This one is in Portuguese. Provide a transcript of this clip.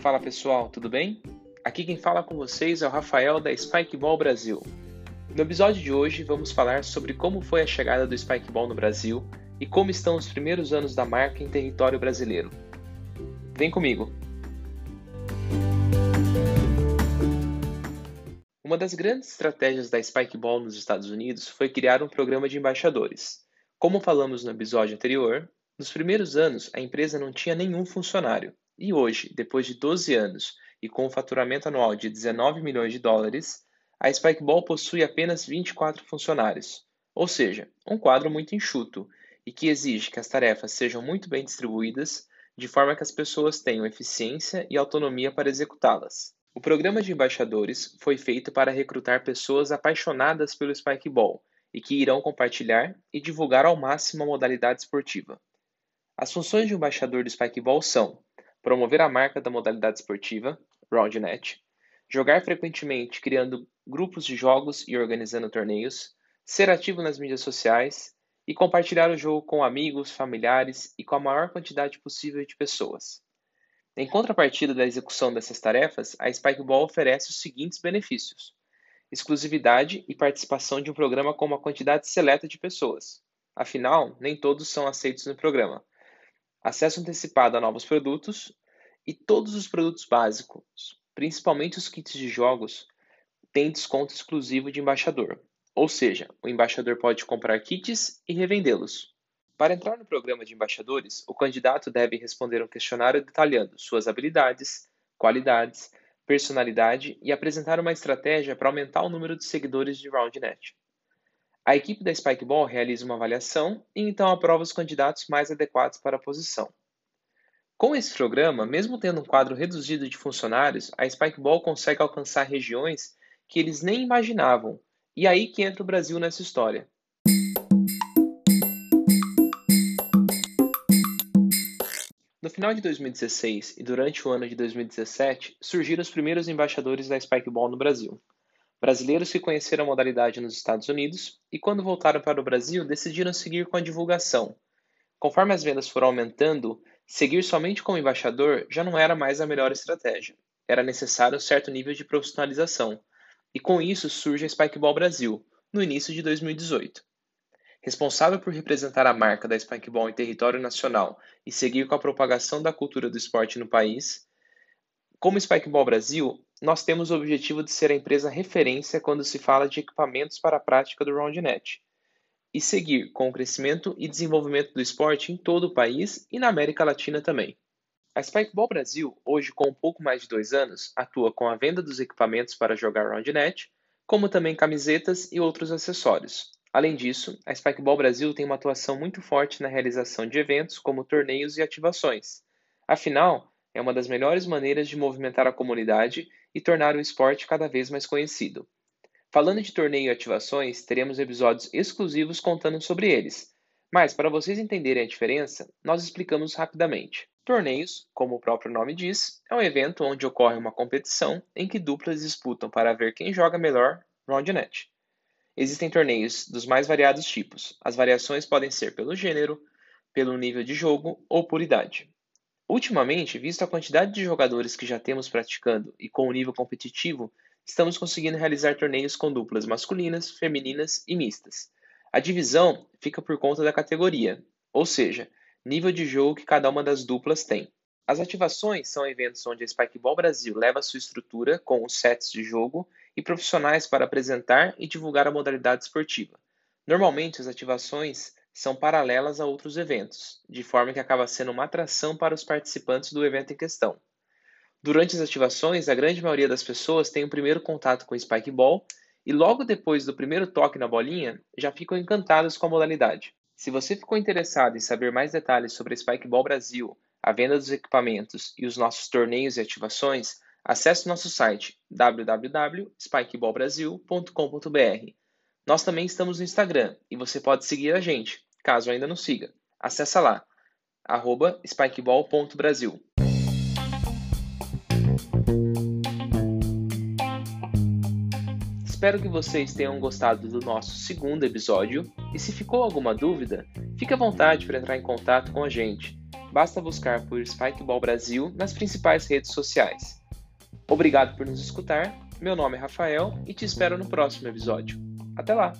Fala pessoal, tudo bem? Aqui quem fala com vocês é o Rafael da Spikeball Brasil. No episódio de hoje vamos falar sobre como foi a chegada do Spikeball no Brasil e como estão os primeiros anos da marca em território brasileiro. Vem comigo! Uma das grandes estratégias da Spikeball nos Estados Unidos foi criar um programa de embaixadores. Como falamos no episódio anterior, nos primeiros anos a empresa não tinha nenhum funcionário e hoje, depois de 12 anos e com um faturamento anual de 19 milhões de dólares, a Spikeball possui apenas 24 funcionários, ou seja, um quadro muito enxuto e que exige que as tarefas sejam muito bem distribuídas, de forma que as pessoas tenham eficiência e autonomia para executá-las. O programa de embaixadores foi feito para recrutar pessoas apaixonadas pelo Spikeball e que irão compartilhar e divulgar ao máximo a modalidade esportiva. As funções de embaixador do Spikeball são promover a marca da modalidade esportiva, RoundNet, jogar frequentemente criando grupos de jogos e organizando torneios, ser ativo nas mídias sociais e compartilhar o jogo com amigos, familiares e com a maior quantidade possível de pessoas. Em contrapartida da execução dessas tarefas, a Spikeball oferece os seguintes benefícios: exclusividade e participação de um programa com uma quantidade seleta de pessoas. Afinal, nem todos são aceitos no programa acesso antecipado a novos produtos e todos os produtos básicos, principalmente os kits de jogos, têm desconto exclusivo de embaixador. Ou seja, o embaixador pode comprar kits e revendê-los. Para entrar no programa de embaixadores, o candidato deve responder um questionário detalhando suas habilidades, qualidades, personalidade e apresentar uma estratégia para aumentar o número de seguidores de RoundNet. A equipe da Spikeball realiza uma avaliação e então aprova os candidatos mais adequados para a posição. Com esse programa, mesmo tendo um quadro reduzido de funcionários, a Spikeball consegue alcançar regiões que eles nem imaginavam, e aí que entra o Brasil nessa história. No final de 2016 e durante o ano de 2017, surgiram os primeiros embaixadores da Spikeball no Brasil. Brasileiros que conheceram a modalidade nos Estados Unidos e, quando voltaram para o Brasil, decidiram seguir com a divulgação. Conforme as vendas foram aumentando, seguir somente como embaixador já não era mais a melhor estratégia. Era necessário um certo nível de profissionalização. E com isso surge a Spikeball Brasil, no início de 2018. Responsável por representar a marca da Spikeball em território nacional e seguir com a propagação da cultura do esporte no país, como Spikeball Brasil, nós temos o objetivo de ser a empresa referência quando se fala de equipamentos para a prática do RoundNet e seguir com o crescimento e desenvolvimento do esporte em todo o país e na América Latina também. A Spikeball Brasil, hoje com um pouco mais de dois anos, atua com a venda dos equipamentos para jogar RoundNet, como também camisetas e outros acessórios. Além disso, a Spikeball Brasil tem uma atuação muito forte na realização de eventos como torneios e ativações. Afinal, é uma das melhores maneiras de movimentar a comunidade e tornar o esporte cada vez mais conhecido. Falando de torneio e ativações, teremos episódios exclusivos contando sobre eles. Mas, para vocês entenderem a diferença, nós explicamos rapidamente. Torneios, como o próprio nome diz, é um evento onde ocorre uma competição em que duplas disputam para ver quem joga melhor RoundNet. Existem torneios dos mais variados tipos. As variações podem ser pelo gênero, pelo nível de jogo ou por idade. Ultimamente, visto a quantidade de jogadores que já temos praticando e com o nível competitivo, estamos conseguindo realizar torneios com duplas masculinas, femininas e mistas. A divisão fica por conta da categoria, ou seja, nível de jogo que cada uma das duplas tem. As ativações são eventos onde a Spikeball Brasil leva sua estrutura com os sets de jogo e profissionais para apresentar e divulgar a modalidade esportiva. Normalmente, as ativações são paralelas a outros eventos, de forma que acaba sendo uma atração para os participantes do evento em questão. Durante as ativações, a grande maioria das pessoas tem o primeiro contato com o Spikeball e logo depois do primeiro toque na bolinha, já ficam encantados com a modalidade. Se você ficou interessado em saber mais detalhes sobre a Spikeball Brasil, a venda dos equipamentos e os nossos torneios e ativações, acesse nosso site www.spikeballbrasil.com.br nós também estamos no Instagram e você pode seguir a gente, caso ainda não siga. Acesse lá, spikeball.brasil. Espero que vocês tenham gostado do nosso segundo episódio e se ficou alguma dúvida, fique à vontade para entrar em contato com a gente. basta buscar por Spikeball Brasil nas principais redes sociais. Obrigado por nos escutar, meu nome é Rafael e te espero no próximo episódio. Até lá!